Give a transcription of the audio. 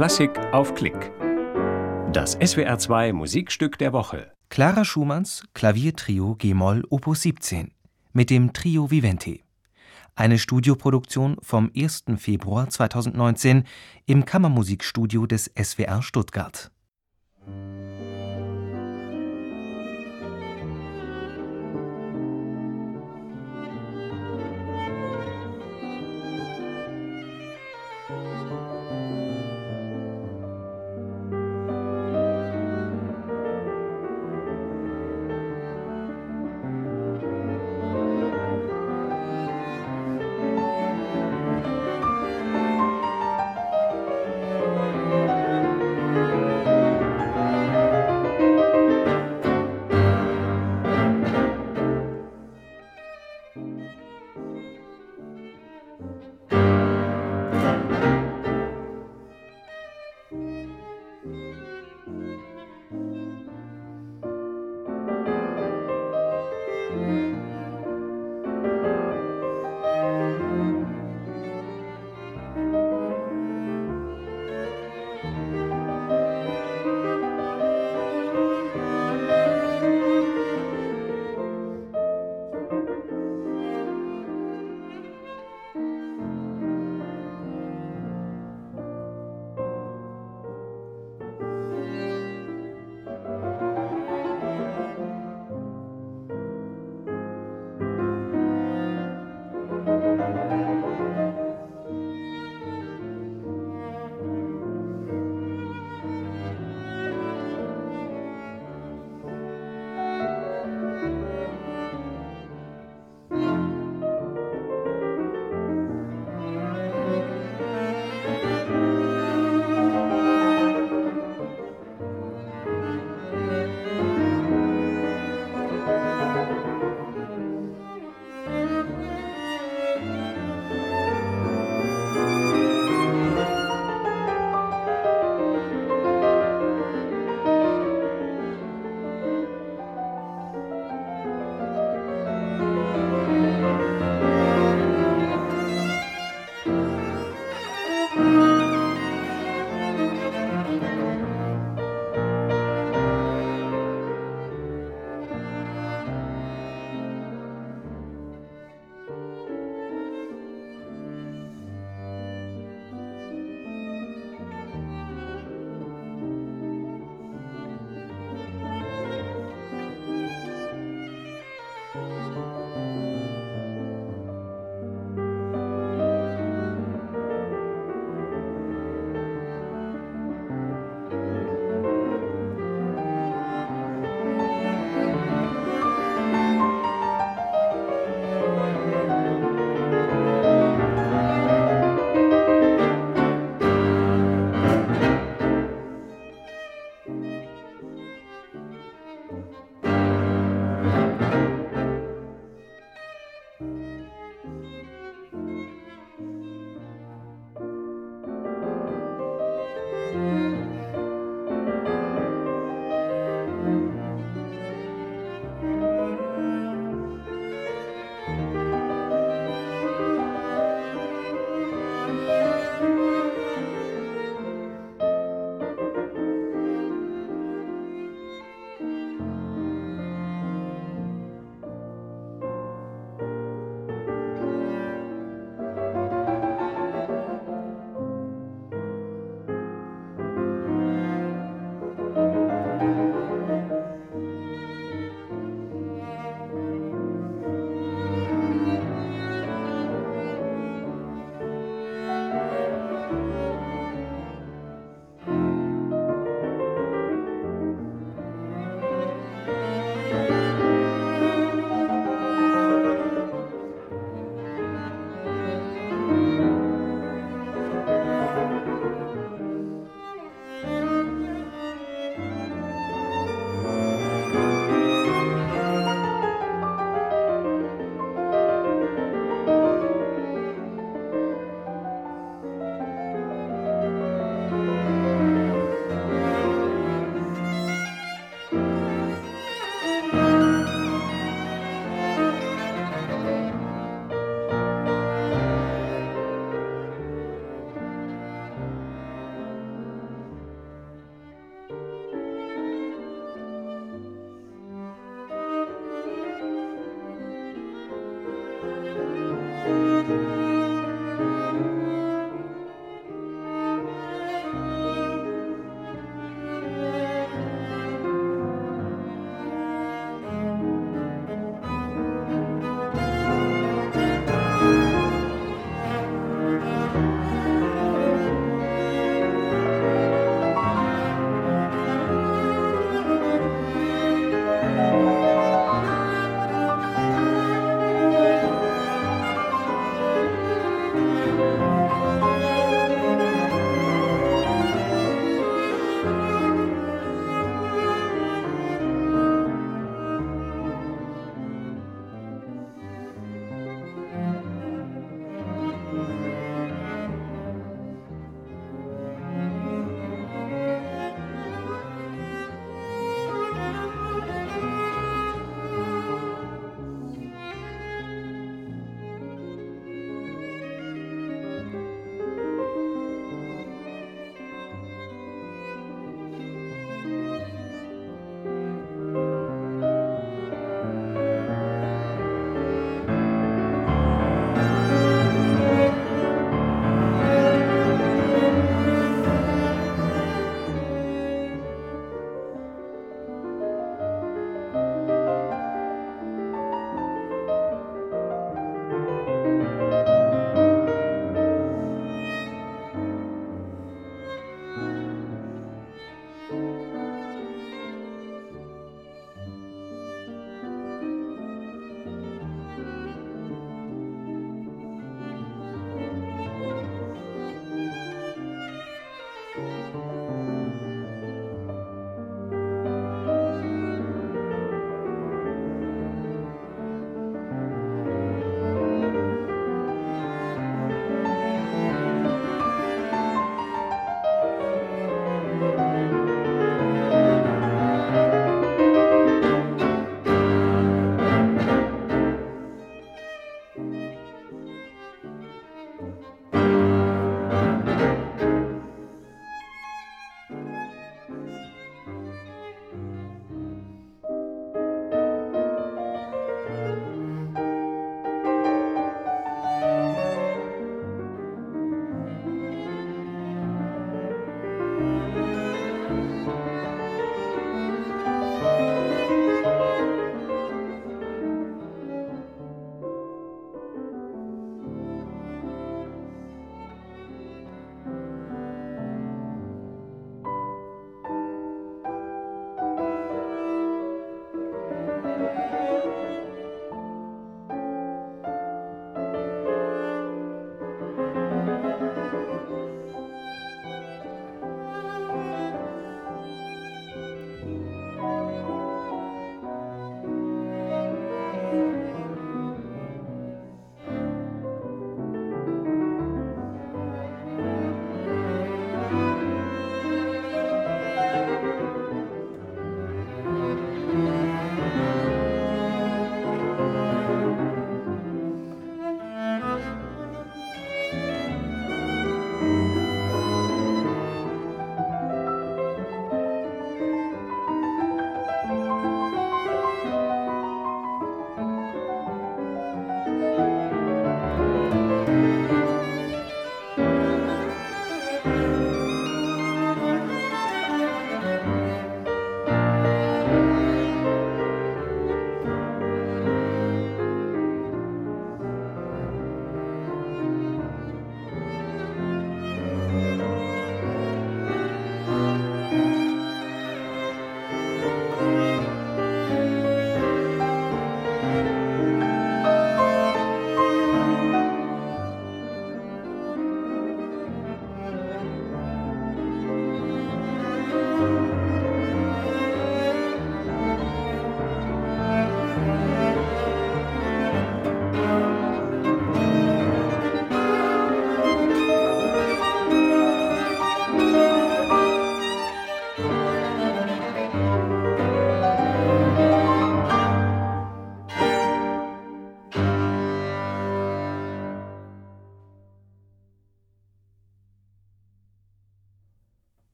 Klassik auf Klick. Das SWR2 Musikstück der Woche. Clara Schumanns Klaviertrio G-Moll Opus 17 mit dem Trio Viventi. Eine Studioproduktion vom 1. Februar 2019 im Kammermusikstudio des SWR Stuttgart.